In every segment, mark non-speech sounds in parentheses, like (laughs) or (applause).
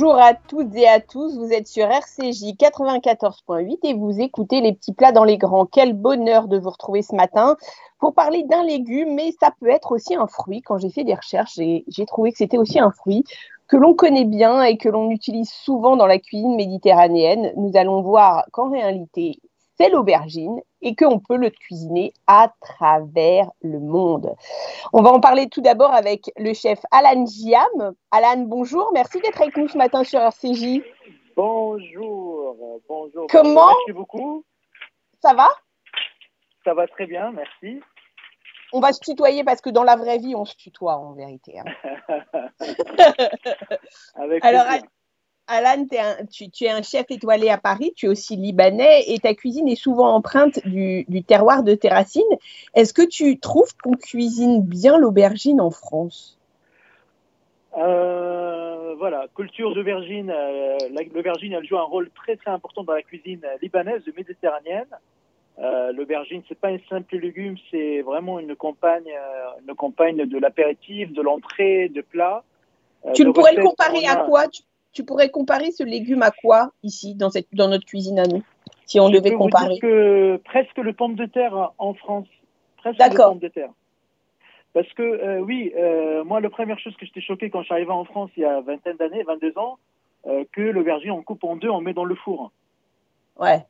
Bonjour à toutes et à tous, vous êtes sur RCJ 94.8 et vous écoutez les petits plats dans les grands. Quel bonheur de vous retrouver ce matin pour parler d'un légume, mais ça peut être aussi un fruit. Quand j'ai fait des recherches, j'ai trouvé que c'était aussi un fruit que l'on connaît bien et que l'on utilise souvent dans la cuisine méditerranéenne. Nous allons voir qu'en réalité, c'est l'aubergine et qu'on peut le cuisiner à travers le monde. On va en parler tout d'abord avec le chef Alan Giam. Alan, bonjour, merci d'être avec nous ce matin sur RCJ. Bonjour, bonjour. Comment Merci beaucoup. Ça va? Ça va très bien, merci. On va se tutoyer parce que dans la vraie vie, on se tutoie en vérité. Hein. (laughs) (laughs) Avec Alors, plaisir. Alan, un- tu, tu es un chef étoilé à Paris, tu es aussi libanais et ta cuisine est souvent empreinte du, du terroir de tes racines. Est-ce que tu trouves qu'on cuisine bien l'aubergine en France? Euh, voilà, culture d'aubergine. euh, la- L'aubergine, elle joue un rôle très très important dans la cuisine libanaise méditerranéenne. Euh, L'aubergine, c'est pas un simple légume, c'est vraiment une compagne, euh, une compagne de l'apéritif, de l'entrée, de plat. Tu pourrais le comparer à quoi? Tu, tu pourrais comparer ce légume à quoi ici, dans, cette, dans notre cuisine à nous, si on Je devait peux vous comparer? dire que presque le pomme de terre en France. Presque le pomme de terre. Parce que, euh, oui, euh, moi, la première chose que j'étais choqué quand je suis arrivé en France il y a vingtaine d'années, 22 ans, euh, que l'aubergine, on coupe en deux, on met dans le four. Ouais.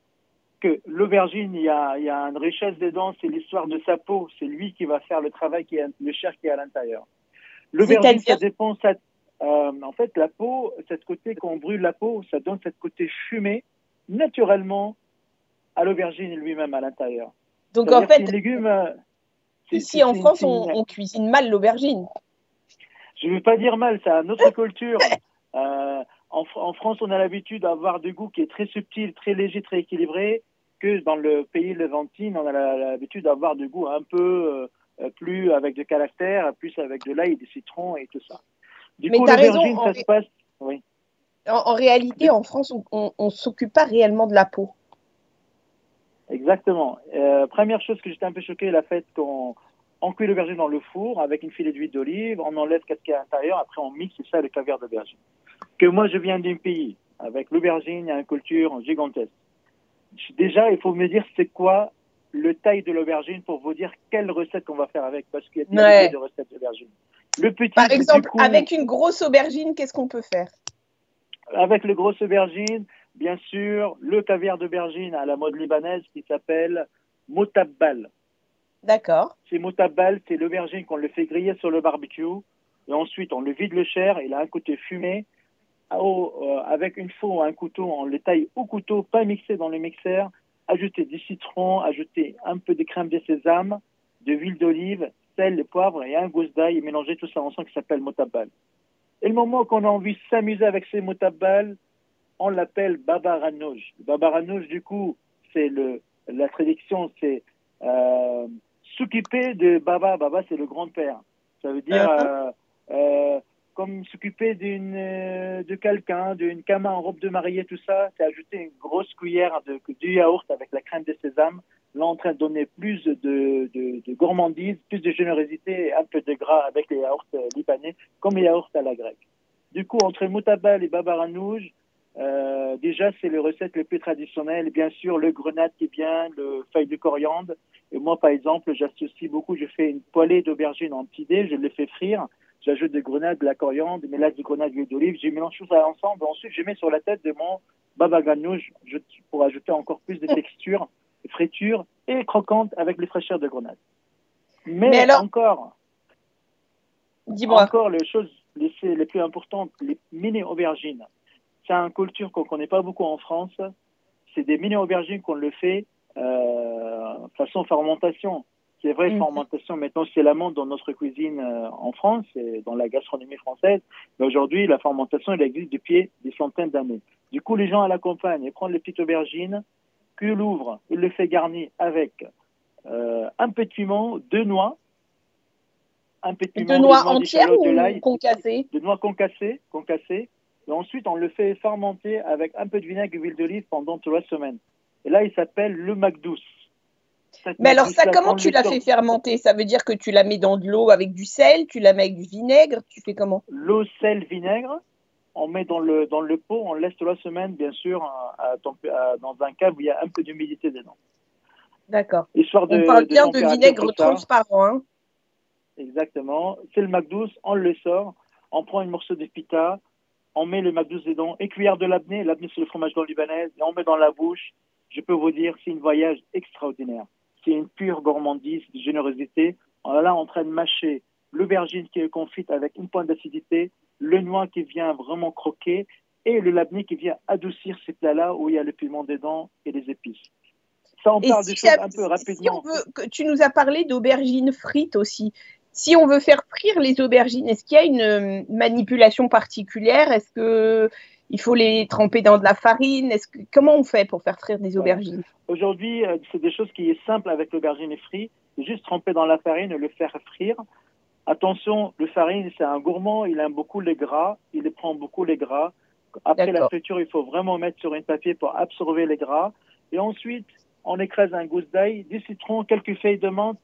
Que l'aubergine, il y a, y a une richesse dedans, c'est l'histoire de sa peau, c'est lui qui va faire le travail, qui est, le chair qui est à l'intérieur. L'aubergine, ça dépend, ça, euh, en fait, la peau, cette côté, quand on brûle la peau, ça donne cette côté fumé, naturellement, à l'aubergine lui-même à l'intérieur. Donc en fait, légumes, euh, ici en France, on, cuisine mal l'aubergine. Je ne veux pas dire mal, c'est une autre culture. (laughs) Euh, en, Fr- en France, on a l'habitude d'avoir du goût qui est très subtil, très léger, très équilibré, que dans le pays levantine, on a l'habitude d'avoir du goût un peu euh, plus avec de caractère, plus avec de l'ail, des citrons et tout ça. Du Mais coup, raison, en ça se passe. Oui. En, en réalité, en France, on ne s'occupe pas réellement de la peau. Exactement. Euh, première chose que j'étais un peu choqué, la fait qu'on on cuit l'aubergine dans le four avec une filet d'huile d'olive, on enlève ce qu'il y a à l'intérieur, après on mixe ça le caviar d'aubergine. Que moi je viens d'un pays avec l'aubergine, il y a une culture gigantesque. Déjà, il faut me dire c'est quoi le taille de l'aubergine pour vous dire quelle recette qu'on va faire avec, parce qu'il y a des Ouais. de recettes d'aubergine. Le petit, Par exemple, coup, avec une grosse aubergine, qu'est-ce qu'on peut faire? Avec le gros aubergine, bien sûr, le caviar d'aubergine à la mode libanaise qui s'appelle motabbal. D'accord. C'est motabbal, c'est l'aubergine qu'on le fait griller sur le barbecue. Et ensuite, on le vide le chair, il a un côté fumé. Au- euh, avec une faux ou un couteau, on le taille au couteau, pas mixé dans le mixeur. Ajouter du citron, ajouter un peu de crème de sésame, de l'huile d'olive, sel, le poivre et un gousse d'ail et mélanger tout ça ensemble qui s'appelle motabbal. Et le moment qu'on a envie de s'amuser avec ces motabbal, on l'appelle babaranouj. Babaranouj, du coup, c'est le, la traduction, c'est euh, s'occuper de baba. Baba, c'est le grand-père. Ça veut dire euh, euh, comme s'occuper d'une euh, de quelqu'un, d'une cama en robe de mariée, tout ça. C'est ajouter une grosse cuillère de, du yaourt avec la crème de sésame. Là, en train de donner plus de, gourmandise, plus de générosité et un peu de gras avec les yaourts euh, libanais, comme les yaourts à la grecque. Du coup, entre moutabal et babaranouj, euh, déjà, c'est les recettes les plus traditionnelles. Bien sûr, le grenade qui est bien, le feuille de coriandre. Et moi, par exemple, j'associe beaucoup, je fais une poêlée d'aubergine en petit dé, je les fais frire. J'ajoute des grenades, de la coriandre, des mélanges de grenades, d'huile d'olive. Je mélange tout ça ensemble. Ensuite, je mets sur la tête de mon baba ganoush pour ajouter encore plus de texture, (laughs) de friture et croquante avec les fraîcheurs de grenade. Mais, Mais alors- encore, Dis-moi. encore les choses les, les plus importantes, les mini aubergines. C'est une culture qu'on ne connaît pas beaucoup en France. C'est des mini aubergines qu'on le fait euh, façon fermentation. C'est vrai, Mhm. fermentation, maintenant, c'est la mode dans notre cuisine euh, en France et dans la gastronomie française. Mais aujourd'hui, la fermentation, elle existe depuis des centaines d'années. Du coup, les gens à la campagne, ils prennent les petites aubergines, qu'ils l'ouvrent, ils le fait garnir avec euh, un peu de piment, deux noix, un peu de piment, De noix de ou concassées de noix concassées, concassées. Et ensuite, on le fait fermenter avec un peu de vinaigre et d'huile d'olive pendant trois semaines. Et là, il s'appelle le McDouce. Cette Mais alors ça, comment on tu sort- fait fermenter? Ça veut dire que tu la mets dans de l'eau avec du sel, tu la mets avec du vinaigre, tu fais comment? L'eau, sel, vinaigre. on met dans le, dans le pot, on laisse trois semaines, bien sûr, dans un cave où il y a un peu d'humidité dedans. D'accord. Histoire de, on parle bien de, vinaigre transparent. Hein. Exactement. C'est le McDouce, on le sort, on prend une morceau de pita, on met le McDouce dedans, et cuillère de l'abné, l'abné c'est le fromage blanc libanais, et on met dans la bouche. Je peux vous dire, c'est un voyage extraordinaire. C'est une pure gourmandise, de générosité. On est là en train de mâcher l'aubergine qui est confite avec une pointe d'acidité, le noix qui vient vraiment croquer et le labné qui vient adoucir ces plats-là où il y a le piment dedans et les épices. Ça, on parle des choses un peu rapidement. tu nous as parlé d'aubergines frites aussi. Si on veut faire frire les aubergines, est-ce qu'il y a une euh, manipulation particulière? Est-ce que il faut les tremper dans de la farine Est-ce que, Comment on fait pour faire frire des aubergines? Aujourd'hui, euh, c'est des choses qui sont simples avec l'aubergine frite. Juste tremper dans la farine et le faire frire. Attention, le farine, c'est un gourmand, il aime beaucoup les gras, il prend beaucoup les gras. Après la friture, il faut vraiment mettre sur un papier pour absorber les gras. Et ensuite, on écrase un gousse d'ail, du citron, quelques feuilles de menthe,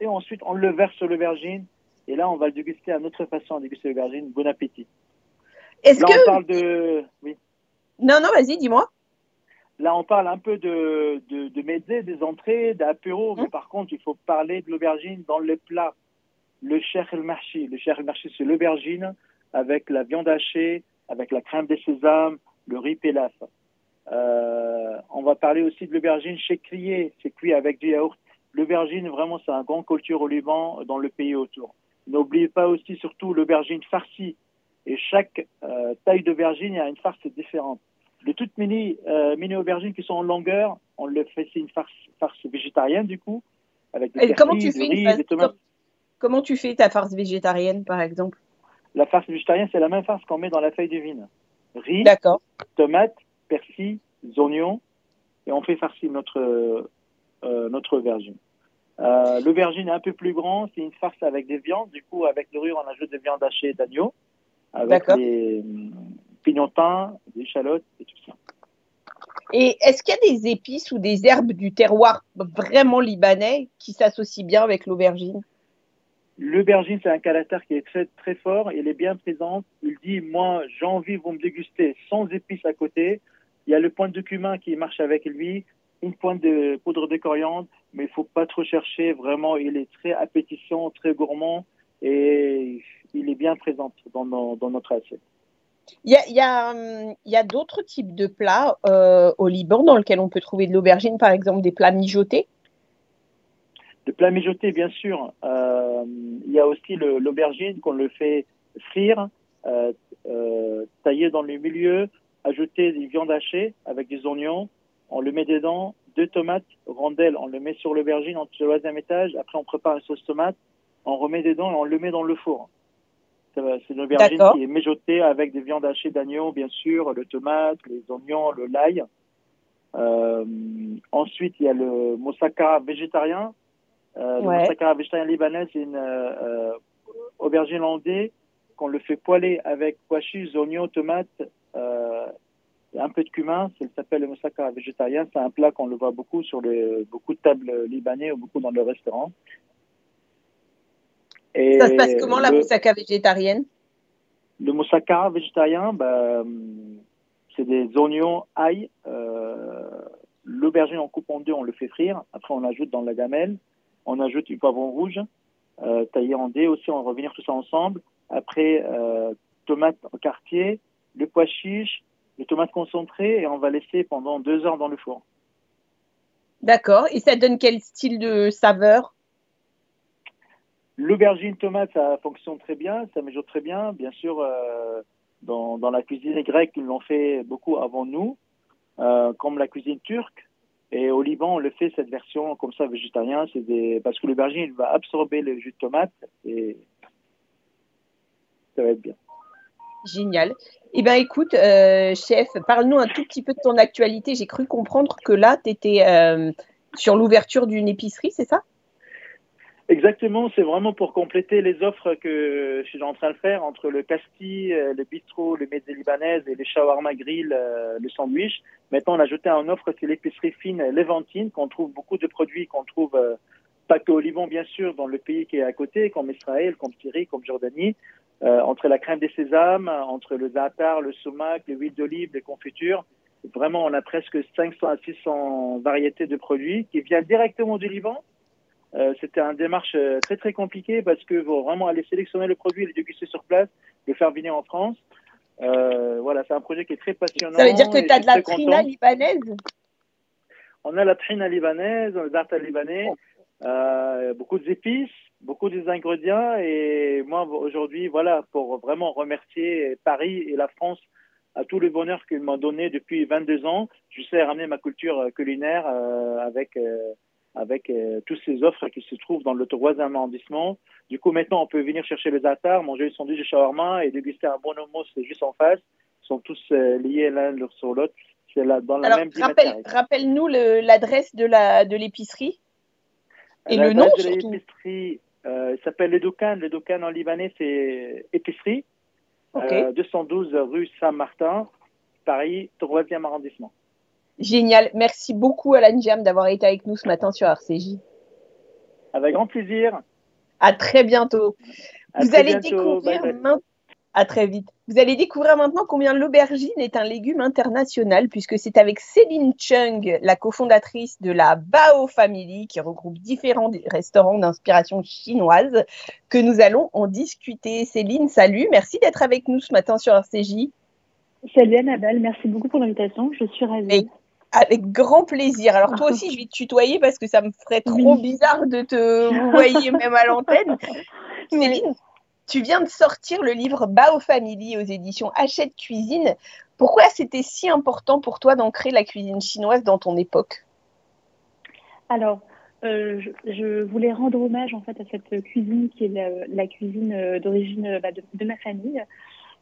et ensuite on le verse sur l'aubergine. Et là, on va le déguster à notre façon déguster l'aubergine. Bon appétit. Est-ce que on parle de oui. Non, non, vas-y, dis-moi. Là, on parle un peu de, de, de des entrées, d'apéro, mais hein par contre, il faut parler de l'aubergine dans le plat le cher el marchi. Le cher el marchi, c'est l'aubergine avec la viande hachée, avec la crème de sésame, le riz pilaf. Euh, on va parler aussi de l'aubergine chez Crier, c'est cuit avec du yaourt. L'aubergine, vraiment, c'est un grand culture au Liban, dans le pays autour. N'oubliez pas aussi, surtout, l'aubergine farcie. Et chaque euh, taille d'aubergine, a une farce différente. De toutes mini, euh, mini aubergines qui sont en longueur, on le fait, c'est une farce, farce végétarienne, du coup, avec des comment tu fais riz, des tomates. Comment tu fais ta farce végétarienne, par exemple? La farce végétarienne, c'est la même farce qu'on met dans la feuille de vigne. Riz, tomates, persil, oignons, et on fait farcir notre, euh, notre aubergine. Euh, l'aubergine est un peu plus grand, c'est une farce avec des viandes. Du coup, avec le riz, on ajoute des viandes hachées d'agneau, avec des hum, pignotins, des échalotes et tout ça. Et est-ce qu'il y a des épices ou des herbes du terroir vraiment libanais qui s'associent bien avec l'aubergine? L'aubergine, c'est un caractère qui est très, très fort. Il est bien présent. Il dit, moi, j'ai envie, vous me déguster sans épices à côté. Il y a le point de cumin qui marche avec lui, une pointe de poudre de coriandre, mais il faut pas trop chercher. Vraiment, il est très appétissant, très gourmand et il est bien présent dans, dans notre assiette. Il y a, hum, d'autres types de plats euh, au Liban dans lesquels on peut trouver de l'aubergine, par exemple des plats mijotés de plats mijotés, bien sûr. Euh, il y a aussi l'aubergine qu'on le fait frire, euh, tailler dans le milieu, ajouter des viandes hachées avec des oignons. On le met dedans, deux tomates, rondelles, on le met sur l'aubergine en le troisième étage. Après, on prépare une sauce tomate, on remet dedans et on le met dans le four. C'est une aubergine qui est mijotée avec des viandes hachées d'agneau, bien sûr, le tomate, les oignons, le l'ail. Euh, ensuite, il y a le moussaka végétarien. Euh, le moussaka végétarien libanais, c'est une euh, aubergine landais qu'on le fait poêler avec pois chiches, oignons, tomates, un peu de cumin. Ça s'appelle le moussaka végétarien. C'est un plat qu'on le voit beaucoup sur les, beaucoup de tables libanais ou beaucoup dans le restaurant. Et ça se passe comment la moussaka végétarienne? Le moussaka végétarien, bah, c'est des oignons, ail, euh, l'aubergine en coupe en deux, on le fait frire. Après, on ajoute dans la gamelle. On ajoute du poivron rouge euh, taillé en dés aussi. On va revenir tout ça ensemble. Après, euh, tomates en quartier, le pois chiche, les tomates concentrées et on va laisser pendant deux heures dans le four. D'accord. Et ça donne quel style de saveur? L'aubergine tomate, ça fonctionne très bien, ça mijote très bien. Bien sûr, euh, dans, la cuisine grecque, ils l'ont fait beaucoup avant nous, euh, comme la cuisine turque. Et au Liban, on le fait cette version comme ça végétarien, c'est des parce que l'aubergine va absorber le jus de tomate et ça va être bien. Génial. Eh bien, écoute, euh, chef, parle-nous un tout petit peu de ton actualité. J'ai cru comprendre que là, tu étais sur l'ouverture d'une épicerie, c'est ça? Exactement, c'est vraiment pour compléter les offres que je suis en train de faire entre le casti, euh, le bistrot, le médé libanaise et les shawarma grill, euh, le sandwich. Maintenant, on a ajouté une offre, c'est l'épicerie fine Levantine, qu'on trouve beaucoup de produits qu'on trouve euh, pas que au Liban, bien sûr, dans le pays qui est à côté, comme Israël, comme Syrie, comme Jordanie. entre la crème des sésames, entre le za'atar, le sumac, l'huile d'olive, les confitures. Vraiment, on a presque 500 à 600 variétés de produits qui viennent directement du Liban. Euh, C'était une démarche euh, très très compliquée parce que faut vraiment aller sélectionner le produit, le déguster sur place, le faire venir en France. Euh, voilà, c'est un projet qui est très passionnant. Ça veut dire que tu as de la trina libanaise? On a la trina libanaise, on a l'arta libanais, euh, beaucoup d'épices, beaucoup des ingrédients. Et moi, aujourd'hui, voilà, pour vraiment remercier Paris et la France à tout le bonheur qu'ils m'ont donné depuis 22 ans. Je sais ramener ma culture culinaire avec avec euh, toutes ces offres qui se trouvent dans le troisième arrondissement. Du coup, maintenant, on peut venir chercher les attars, manger son sandwich de shawarma et déguster un bon hummus juste en face. Ils sont tous euh, liés l'un sur l'autre. C'est là, dans la Alors, même rappelle, rappelle-nous l'adresse de la de l'épicerie et le nom de surtout. l'épicerie, euh, s'appelle le Doukan. Le Doukan en libanais, c'est épicerie. Ok. Euh, 212 rue Saint-Martin, Paris, 3e arrondissement. Génial. Merci beaucoup, Alan Jam, d'avoir été avec nous ce matin sur RCJ. Avec grand plaisir. À très bientôt. À Vous très allez bientôt. découvrir maintenant. À très vite. Vous allez découvrir maintenant combien l'aubergine est un légume international, puisque c'est avec Céline Chung, la cofondatrice de la Bao Family, qui regroupe différents restaurants d'inspiration chinoise, que nous allons en discuter. Céline, salut. Merci d'être avec nous ce matin sur RCJ. Salut Annabelle, merci beaucoup pour l'invitation. Je suis ravie. Mais- Avec grand plaisir. Alors toi (laughs) aussi, je vais te tutoyer parce que ça me ferait trop Oui. bizarre de te voyer même à l'antenne. (laughs) Céline, tu viens de sortir le livre Bao Family aux éditions Hachette Cuisine. Pourquoi c'était si important pour toi d'ancrer la cuisine chinoise dans ton époque? Alors, euh, je, je voulais rendre hommage en fait à cette cuisine qui est la, la cuisine euh, d'origine bah, de, de ma famille.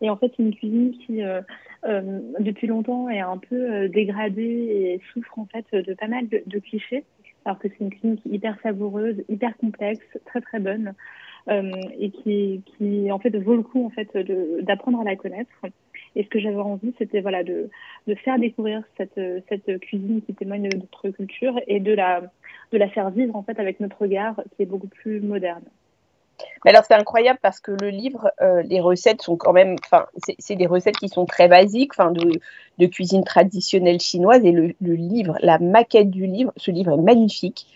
Et en fait, une cuisine qui, euh, euh, depuis longtemps, est un peu euh, dégradée et souffre en fait de pas mal de, clichés. Alors que c'est une cuisine qui est hyper savoureuse, hyper complexe, très très bonne, euh, et qui, qui en fait vaut le coup en fait d'apprendre à la connaître. Et ce que j'avais envie, c'était voilà de, de faire découvrir cette, cette cuisine qui témoigne de notre culture et de la, de la faire vivre en fait avec notre regard qui est beaucoup plus moderne. Mais alors c'est incroyable parce que le livre, euh, les recettes sont quand même, enfin, c'est- des recettes qui sont très basiques, enfin, de, cuisine traditionnelle chinoise. Et le, livre, la maquette du livre, ce livre est magnifique.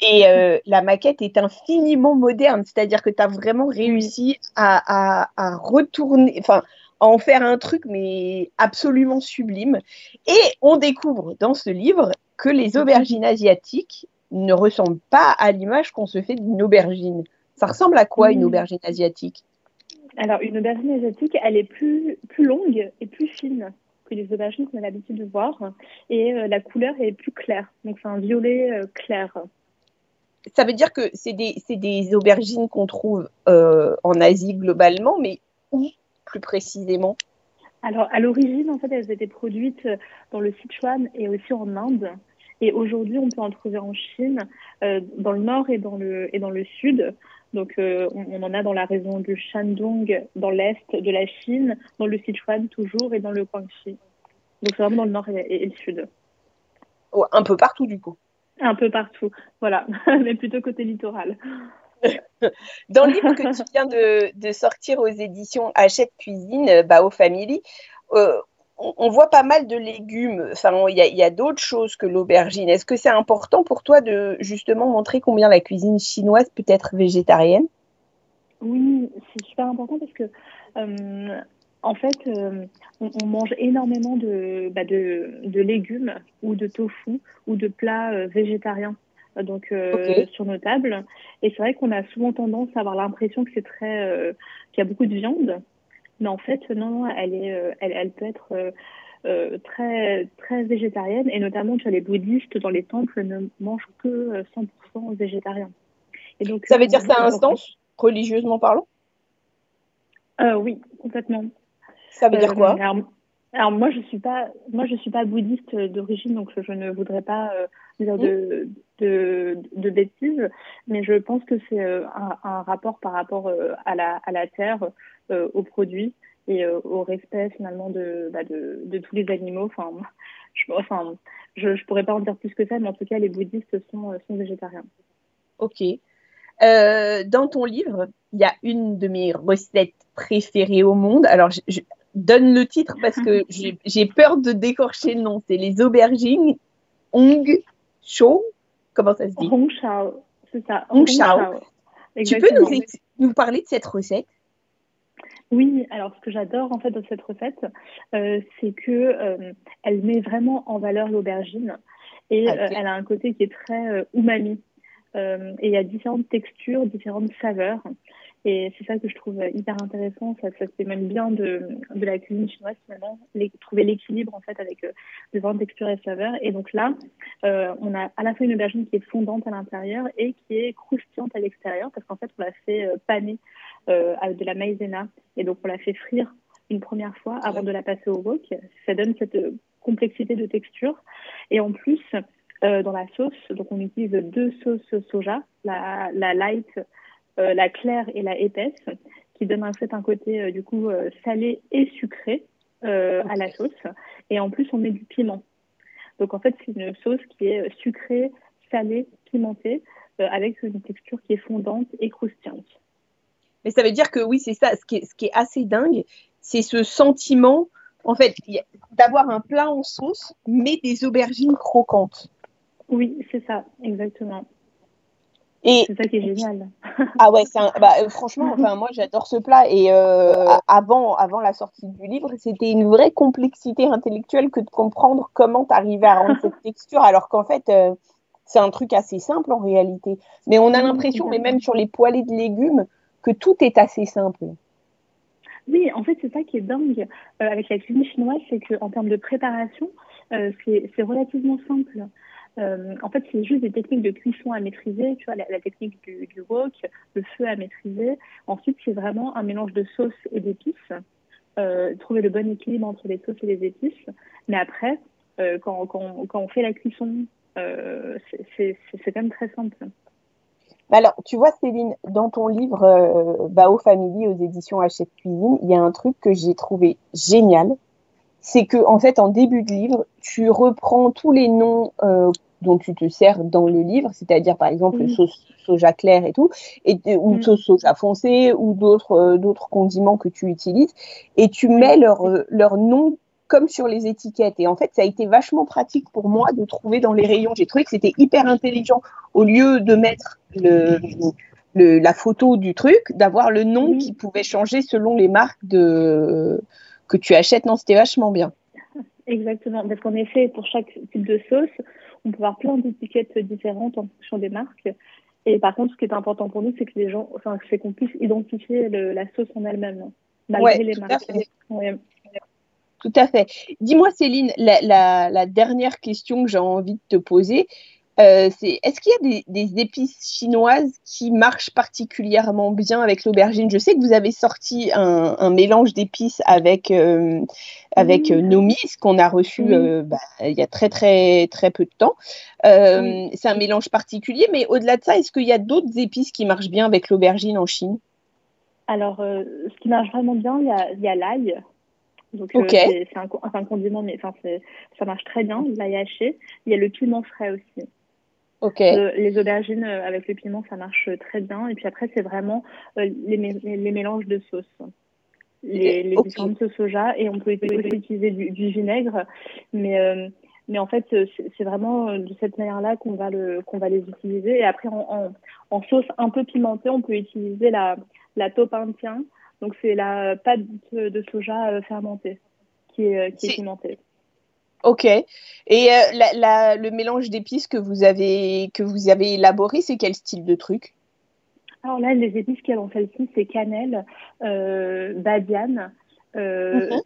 Et euh, la maquette est infiniment moderne, c'est-à-dire que tu as vraiment réussi à, à, à retourner, enfin, à en faire un truc, mais absolument sublime. Et on découvre dans ce livre que les aubergines asiatiques ne ressemblent pas à l'image qu'on se fait d'une aubergine. Ça ressemble à quoi une Mm. aubergine asiatique? Alors une aubergine asiatique, elle est plus, plus longue et plus fine que les aubergines qu'on a l'habitude de voir et euh, la couleur est plus claire. Donc c'est un violet euh, clair. Ça veut dire que c'est des, c'est des aubergines qu'on trouve euh, en Asie globalement, mais où plus précisément? Alors, à l'origine, en fait, elles étaient produites dans le Sichuan et aussi en Inde. Et aujourd'hui, on peut en trouver en Chine, dans le nord et dans le, et dans le sud. Donc, euh, on, on en a dans la région du Shandong, dans l'est de la Chine, dans le Sichuan toujours et dans le Guangxi. Donc, c'est vraiment dans le nord et, et- et le sud. Oh, Un peu partout du coup. Un peu partout. Voilà. (laughs) Mais plutôt côté littoral. (laughs) Dans le livre que tu viens de, de sortir aux éditions Hachette Cuisine, Bao Family, euh, on, on voit pas mal de légumes. Enfin, il y a, d'autres choses que l'aubergine. Est-ce que c'est important pour toi de justement montrer combien la cuisine chinoise peut être végétarienne? Oui, c'est super important parce que, euh, en fait, euh, on, on mange énormément de, bah, de, de légumes ou de tofu ou de plats euh, végétariens donc euh, sur nos tables. Et c'est vrai qu'on a souvent tendance à avoir l'impression que c'est très, euh, qu'il y a beaucoup de viande, mais en fait, non, elle est, euh, elle, elle peut être euh, euh, très, très végétarienne. Et notamment, tu vois, les bouddhistes dans les temples ne mangent que euh, 100% végétarien. Et donc, Ça veut dire que ça a un sens, religieusement parlant? Euh, oui, complètement. Ça veut dire quoi? alors, alors, moi je suis pas moi je suis pas bouddhiste d'origine donc je ne voudrais pas euh, dire de, de de bêtises mais je pense que c'est euh, un, un rapport par rapport euh, à la à la terre aux produits et euh, au respect finalement de, bah, de de tous les animaux enfin je enfin je, je pourrais pas en dire plus que ça mais en tout cas les bouddhistes sont euh, sont végétariens Ok. Euh, dans ton livre, il y a une de mes recettes préférées au monde. Alors, je, donne le titre parce que (laughs) j'ai peur de décorcher le nom. C'est les aubergines Hong Shou. Comment ça se dit? Hong Shao. C'est ça. Hong Shao. Tu peux nous, nous parler de cette recette? Oui, alors ce que j'adore en fait dans cette recette, euh, c'est que euh, elle met vraiment en valeur l'aubergine et euh, elle a un côté qui est très umami. et il y a différentes textures, différentes saveurs. Et c'est ça que je trouve hyper intéressant. Ça, ça fait même bien de, de la cuisine chinoise finalement, les, trouver l'équilibre en fait avec différentes textures et saveurs. Et donc là, on a à la fois une aubergine qui est fondante à l'intérieur et qui est croustillante à l'extérieur parce qu'en fait on l'a fait paner euh, avec de la maïzena. Et donc, on la fait frire une première fois avant de la passer au wok. Ça donne cette euh, complexité de texture. Et en plus, euh, dans la sauce, donc on utilise deux sauces soja, la, la light, la claire et la épaisse, qui donnent en fait un côté du coup salé et sucré à la sauce. Et en plus, on met du piment. Donc en fait, c'est une sauce qui est sucrée, salée, pimentée, avec une texture qui est fondante et croustillante. Mais ça veut dire que oui, c'est ça. Ce qui, est, ce qui est assez dingue, c'est ce sentiment, en fait, d'avoir un plat en sauce, mais des aubergines croquantes. Oui, c'est ça, exactement. C'est ça qui est génial. (laughs) ah ouais, un, bah, euh, franchement, enfin moi j'adore ce plat et euh, avant, avant la sortie du livre, c'était une vraie complexité intellectuelle que de comprendre comment tu arrivais à rendre cette (laughs) texture, alors qu'en fait euh, c'est un truc assez simple en réalité. Mais on a l'impression, mais même sur les poêlés de légumes, que tout est assez simple. Oui, en fait, c'est ça qui est dingue euh, avec la cuisine chinoise, c'est qu'en termes de préparation, euh, c'est relativement simple. Euh, en fait, c'est juste des techniques de cuisson à maîtriser, tu vois, la, technique du, du, wok, le feu à maîtriser. Ensuite, c'est vraiment un mélange de sauce et d'épices, trouver le bon équilibre entre les sauces et les épices. Mais après, quand, quand, quand, on fait la cuisson, c'est quand même très simple. Alors, tu vois, Céline, dans ton livre euh, Bao Family aux éditions Hachette Cuisine, il y a un truc que j'ai trouvé génial. C'est que, en fait, en début de livre, tu reprends tous les noms euh, dont tu te sers dans le livre, c'est-à-dire, par exemple, sauce soja clair et tout, et, ou mm. sauce soja foncé, ou d'autres euh, condiments que tu utilises, et tu mets leur, leur nom comme sur les étiquettes. Et en fait, ça a été vachement pratique pour moi de trouver dans les rayons. J'ai trouvé que c'était hyper intelligent. Au lieu de mettre le, la photo du truc, d'avoir le nom qui pouvait changer selon les marques de, que tu achètes. Non, c'était vachement bien. Exactement. Parce qu'en effet, pour chaque type de sauce, on peut avoir plein d'étiquettes différentes en fonction des marques. Et par contre, ce qui est important pour nous, c'est que les gens, enfin, c'est qu'on puisse identifier la sauce en elle-même, malgré les marques. Tout à fait. Dis-moi, Céline, la, dernière question que j'ai envie de te poser, euh, c'est est-ce qu'il y a des, épices chinoises qui marchent particulièrement bien avec l'aubergine? Je sais que vous avez sorti un, mélange d'épices avec, euh, avec euh, Nomi, ce qu'on a reçu bah, il y a très très très peu de temps. C'est un mélange particulier, mais au-delà de ça, est-ce qu'il y a d'autres épices qui marchent bien avec l'aubergine en Chine? Alors, ce qui marche vraiment bien, il y a l'ail. Donc euh, c'est un, condiment, mais enfin ça marche très bien. L'ail haché. Il y a le piment frais aussi. Euh, les aubergines euh, avec le piment, ça marche très bien. Et puis après, c'est vraiment les, les, mélanges de sauces. Les, les différentes sauces soja. Et on peut aussi utiliser du, vinaigre. Mais, mais en fait, c'est vraiment de cette manière-là qu'on va, le, qu'on va les utiliser. Et après, en, en, sauce un peu pimentée, on peut utiliser la, la topintien donc c'est la pâte de soja euh, fermentée qui est, euh, qui est pimentée. Ok. Et euh, le mélange d'épices que vous avez que vous avez élaboré, c'est quel style de truc? Alors là, les épices qu'elle ont celle-ci, c'est cannelle, badiane, mhm.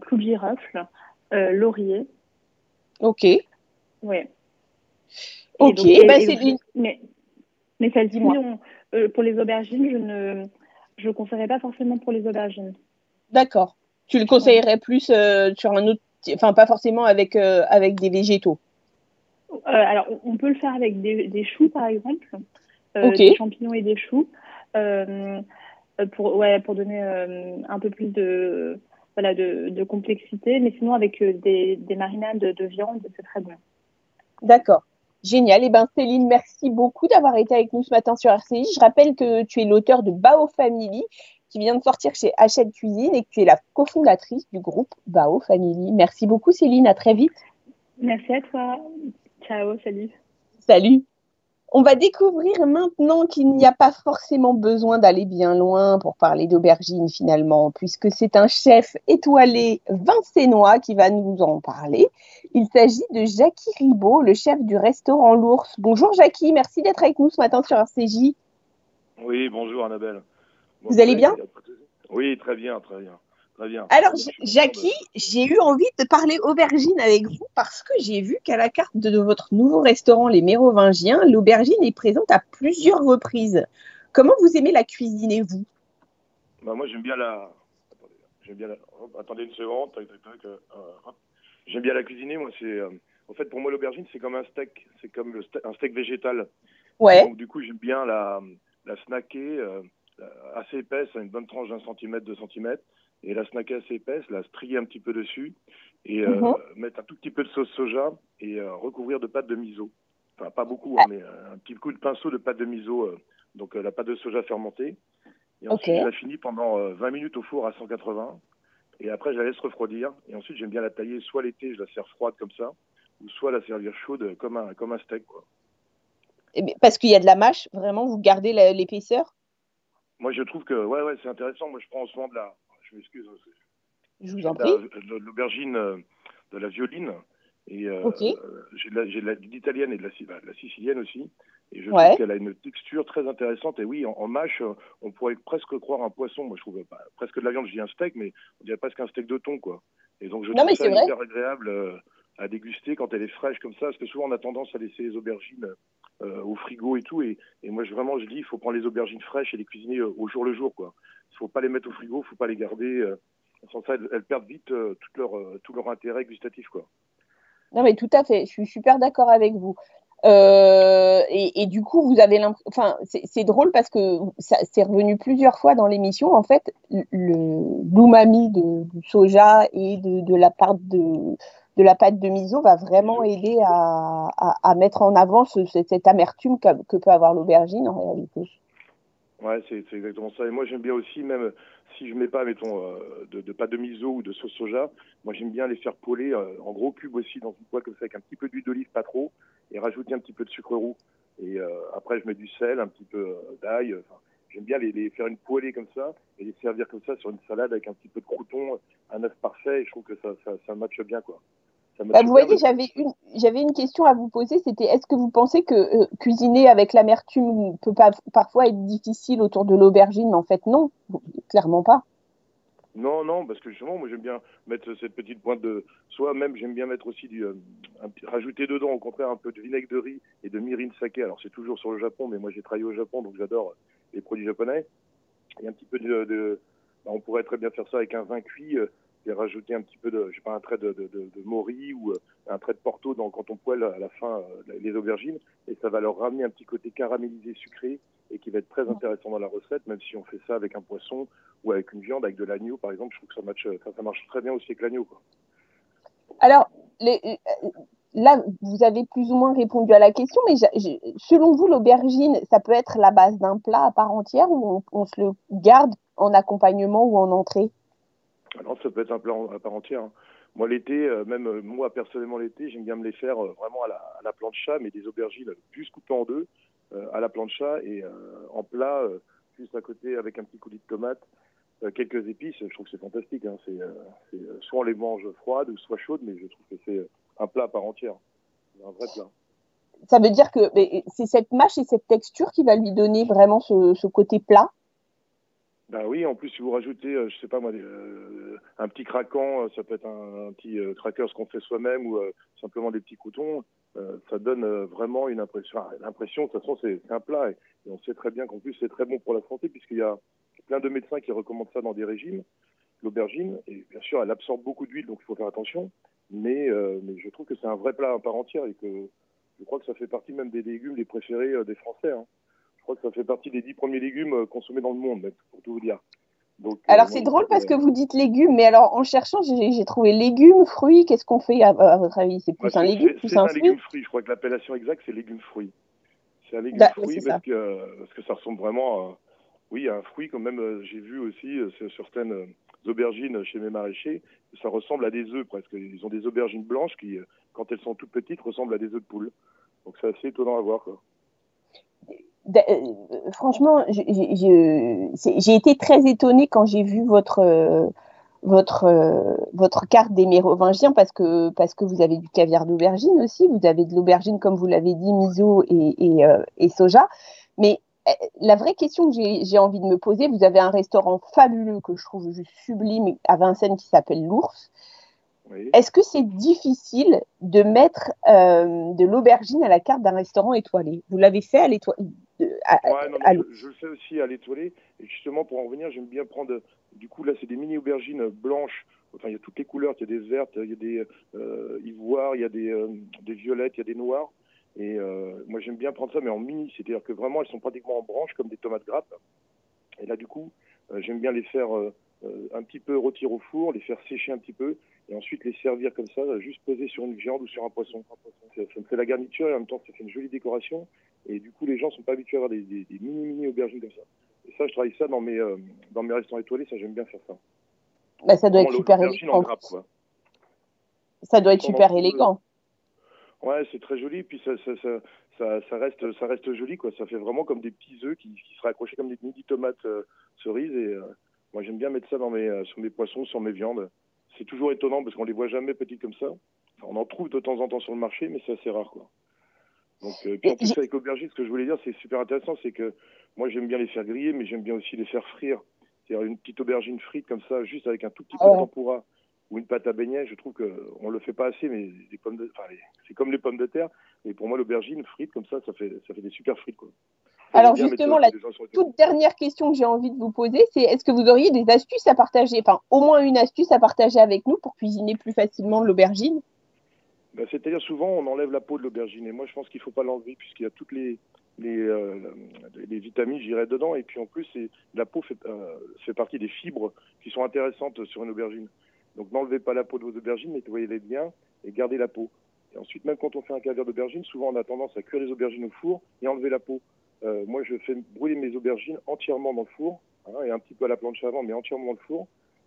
clou de girofle, laurier. Ok. Oui. Ok. Bah, mais mais celle-ci, pour les aubergines, je ne je ne conseillerais pas forcément pour les aubergines. D'accord. Tu le conseillerais plus euh, sur un autre, enfin pas forcément avec, euh, avec des végétaux. Euh, alors, on peut le faire avec des, choux, par exemple, des champignons et des choux, pour, ouais, pour donner un peu plus de, voilà, de, complexité. Mais sinon, avec des, des marinades de viande, c'est très bon. D'accord. Génial. Et eh ben Céline, merci beaucoup d'avoir été avec nous ce matin sur RCI. Je rappelle que tu es l'auteur de Bao Family, qui vient de sortir chez Hachette Cuisine et que tu es la cofondatrice du groupe Bao Family. Merci beaucoup Céline, à très vite. Merci à toi. Ciao, salut. Salut. On va découvrir maintenant qu'il n'y a pas forcément besoin d'aller bien loin pour parler d'aubergine finalement, puisque c'est un chef étoilé vincénois qui va nous en parler. Il s'agit de Jackie Ribaud, le chef du restaurant L'Ours. Bonjour Jackie, merci d'être avec nous ce matin sur RCJ. Oui, bonjour Annabelle. Vous allez bien? Oui, très bien, très bien. Alors, Jackie, j'ai eu envie de parler aubergine avec vous parce que j'ai vu qu'à la carte de votre nouveau restaurant, les Mérovingiens, l'aubergine est présente à plusieurs reprises. Comment vous aimez la cuisiner, vous? Bah, Moi, j'aime bien la. J'aime bien la... Attendez une seconde. Euh, j'aime bien la cuisiner. Moi, c'est. Euh, en fait, pour moi, l'aubergine, c'est comme un steak. C'est comme un steak végétal. Ouais. Donc, du coup, j'aime bien la, la snacker euh, assez épaisse, à une bonne tranche d'un centimètre, deux centimètres et la snacker assez épaisse, la strier un petit peu dessus et euh, mhm. mettre un tout petit peu de sauce soja et euh, recouvrir de pâte de miso. Enfin, pas beaucoup, hein, mais euh, un petit coup de pinceau de pâte de miso, donc la pâte de soja fermentée. Et ensuite, je la finis pendant 20 minutes au four à 180. Et après, je la laisse refroidir. Et ensuite, j'aime bien la tailler soit l'été, je la sers froide comme ça, ou soit la servir chaude comme un, comme un steak. Quoi. parce qu'il y a de la mâche, vraiment, vous gardez l'épaisseur? Moi, je trouve que ouais, ouais, c'est intéressant. Moi, je prends en ce moment de la, je m'excuse. Hein, je vous en prie. L'aubergine euh, de la violine. Et euh, j'ai de l'italienne et de la, bah, la, sicilienne aussi. Et je trouve qu'elle a une texture très intéressante. Et oui, en, mâche, on pourrait presque croire un poisson. Moi, je trouve presque de la viande, je dis un steak, mais on dirait presque un steak de thon, quoi. Et donc, je trouve ça hyper agréable euh, à déguster quand elle est fraîche comme ça. Parce que souvent, on a tendance à laisser les aubergines au frigo et tout. Et, et, moi, je, vraiment, je dis, il faut prendre les aubergines fraîches et les cuisiner au jour le jour, quoi. Faut pas les mettre au frigo, faut pas les garder. Euh, sans ça, elles, perdent vite euh, tout, leur, euh, tout leur intérêt gustatif. Quoi. Non, mais tout à fait. Je suis super d'accord avec vous. et, du coup, vous avez enfin, c'est drôle parce que c'est revenu plusieurs fois dans l'émission. En fait, l'umami du soja et de, la pâte de, de la pâte de miso va vraiment aider à, mettre en avant cette amertume que, que peut avoir l'aubergine en réalité. Ouais, c'est exactement ça. Et moi, j'aime bien aussi, même si je mets pas, mettons, euh, de, de pâte de miso ou de sauce soja, moi, j'aime bien les faire poêler euh, en gros cubes aussi dans une poêle comme ça, avec un petit peu d'huile d'olive, pas trop, et rajouter un petit peu de sucre roux. Et euh, après, je mets du sel, un petit peu d'ail. j'aime bien les, les, faire une poêlée comme ça et les servir comme ça sur une salade avec un petit peu de crouton, un œuf parfait. Et je trouve que ça, ça, ça matche bien, quoi. Bah, vous voyez, j'avais une, j'avais une question à vous poser. C'était est-ce que vous pensez que euh, cuisiner avec l'amertume peut pas, parfois être difficile autour de l'aubergine? En fait, non, clairement pas. Non, non, parce que justement, moi j'aime bien mettre cette petite pointe de soie. Même j'aime bien mettre aussi du, euh, rajouter dedans, au contraire, un peu de vinaigre de riz et de mirin saké. Alors c'est toujours sur le Japon, mais moi j'ai travaillé au Japon, donc j'adore les produits japonais. Et un petit peu de, bah, on pourrait très bien faire ça avec un vin cuit. Euh, et rajouter un petit peu de, je sais pas, un trait de, de, de, mori ou euh, un trait de porto dans, quand on poêle à la fin euh, les aubergines, et ça va leur ramener un petit côté caramélisé sucré et qui va être très intéressant dans la recette, même si on fait ça avec un poisson ou avec une viande, avec de l'agneau par exemple, je trouve que ça, match, ça, ça marche très bien aussi avec l'agneau. Alors, les, euh, là, vous avez plus ou moins répondu à la question, mais selon vous, l'aubergine, ça peut être la base d'un plat à part entière ou on, on se le garde en accompagnement ou en entrée? Alors, ça peut être un plat à part entière. Hein. Moi, l'été, euh, même euh, moi personnellement l'été, j'aime bien me les faire euh, vraiment à la, à la plancha, mais des aubergines plus coupées en deux à la plancha et en plat, juste à côté avec un petit coulis de tomate, quelques épices. Je trouve que c'est fantastique. Hein. C'est, soit on les mange froides ou soit chaudes, mais je trouve que c'est un plat à part entière. Un vrai plat. Ça veut dire que c'est cette mâche et cette texture qui va lui donner vraiment ce côté plat? Ben oui, en plus, si vous rajoutez, euh, je sais pas moi, euh, un petit craquant, euh, ça peut être un, petit cracker ce qu'on fait soi-même ou simplement des petits coutons, ça donne vraiment une impression. L'impression, de toute façon, c'est un plat et, on sait très bien qu'en plus, c'est très bon pour la santé puisqu'il y a plein de médecins qui recommandent ça dans des régimes, l'aubergine. Et bien sûr, elle absorbe beaucoup d'huile, donc il faut faire attention. Mais, mais je trouve que c'est un vrai plat à part entière et que je crois que ça fait partie même des légumes les préférés des Français. Hein. Je crois que ça fait partie des dix premiers légumes euh, consommés dans le monde, pour tout vous dire. alors c'est drôle parce que vous dites légumes, mais alors en cherchant, j'ai trouvé légumes, fruits. Qu'est-ce qu'on fait à, votre avis? C'est plus un légume, plus un, légume fruit? Je crois que l'appellation exacte c'est légume fruit. C'est un légume fruit parce que, parce que ça ressemble vraiment à oui, un fruit quand même. Euh, j'ai vu aussi euh, sur certaines euh, aubergines chez mes maraîchers, ça ressemble à des œufs presque. Ils ont des aubergines blanches qui, quand elles sont toutes petites, ressemblent à des œufs de poule. Donc c'est assez étonnant à voir. Franchement, j'ai été très étonnée quand j'ai vu votre, votre, votre carte des mérovingiens parce que, parce que vous avez du caviar d'aubergine aussi, vous avez de l'aubergine, comme vous l'avez dit, miso et, soja. Mais la vraie question que j'ai envie de me poser, vous avez un restaurant fabuleux que je trouve juste sublime à Vincennes qui s'appelle l'Ours. Est-ce que c'est difficile de mettre euh, de l'aubergine à la carte d'un restaurant étoilé? Vous l'avez fait à l'étoilé je, le fais aussi à l'étoilé. Et justement, pour en revenir, j'aime bien prendre. Du coup, là, c'est des mini aubergines blanches. Enfin, il y a toutes les couleurs. Il y a des vertes, il y a des euh, ivoires, il y a des, euh, des violettes, il y a des noirs. Et moi, j'aime bien prendre ça, mais en mini, c'est-à-dire que vraiment, elles sont pratiquement en branches comme des tomates grappes. Et là, du coup, j'aime bien les faire un petit peu rôtir au four, les faire sécher un petit peu, et ensuite les servir comme ça, juste poser sur une viande ou sur un poisson. Ça, me fait la garniture et en même temps, ça fait une jolie décoration. Et du coup, les gens sont pas habitués à avoir des, mini-mini aubergines comme ça. Et ça, je travaille ça dans mes, dans mes restaurants étoilés, ça, j'aime bien faire ça. Bah, ça doit être super élégant. Ça doit être super élégant. Ouais, c'est très joli, puis ça, ça, ça, ça, reste, ça reste joli, quoi. Ça fait vraiment comme des petits œufs qui, qui seraient accrochés comme des mini tomates euh, cerises. Et euh, moi, j'aime bien mettre ça dans mes, euh, sur mes poissons, sur mes viandes. C'est toujours étonnant parce qu'on les voit jamais petites comme ça. on en trouve de temps en temps sur le marché, mais c'est assez rare, quoi. Donc, puis en plus avec l'aubergine, ce que je voulais dire, c'est super intéressant, c'est que moi j'aime bien les faire griller, mais j'aime bien aussi les faire frire. C'est-à-dire une petite aubergine frite comme ça, juste avec un tout petit peu de tempura ou une pâte à beignet, je trouve qu'on ne le fait pas assez, mais les pommes de, c'est comme les pommes de terre. Et pour moi, l'aubergine frite comme ça, ça fait, ça fait des super frites. Quoi. Alors justement, la toute dernière question que j'ai envie de vous poser, c'est est-ce que vous auriez des astuces à partager, enfin au moins une astuce à partager avec nous pour cuisiner plus facilement l'aubergine ben, C'est-à-dire souvent on enlève la peau de l'aubergine et moi je pense qu'il ne faut pas l'enlever puisqu'il y a toutes les, les, euh, les vitamines, j'irais dedans et puis en plus la peau fait, euh, fait partie des fibres qui sont intéressantes sur une aubergine. Donc n'enlevez pas la peau de vos aubergines, nettoyez-les bien et gardez la peau. Et ensuite, même quand on fait un caviar d'aubergine, souvent on a tendance à cuire les aubergines au four et enlever la peau. Euh, moi, je fais brûler mes aubergines entièrement dans le four, hein, et un petit peu à la planche avant, mais entièrement dans le four.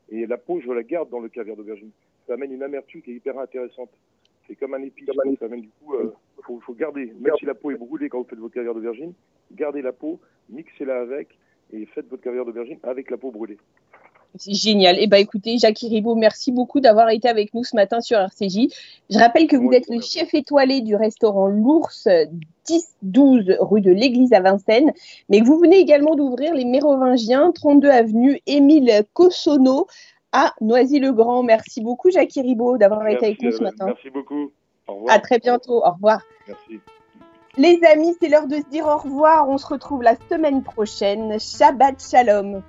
Et la peau, je la garde dans le caviar d'aubergine. Ça amène une amertume qui est hyper intéressante. C'est comme un épice. Ça amène du coup, il euh, faut, garder, même si la peau est brûlée quand vous faites votre caviar d'aubergine, gardez la peau, mixez-la avec et faites votre caviar d'aubergine avec la peau brûlée. C'est génial. Eh ben, écoutez, Jacques Ribot, merci beaucoup d'avoir été avec nous ce matin sur RCJ. Je rappelle que vous êtes le chef étoilé du restaurant L'Ours, 10-12 rue de l'Église à Vincennes, mais que vous venez également d'ouvrir les Mérovingiens, 32 avenue Émile Cossonneau à Noisy-le-Grand. Merci beaucoup, Jacques Ribot, d'avoir été avec nous ce matin. Merci beaucoup. Au revoir. À très bientôt. Au revoir. Merci. Les amis, c'est l'heure de se dire au revoir. On se retrouve la semaine prochaine. Shabbat Shalom.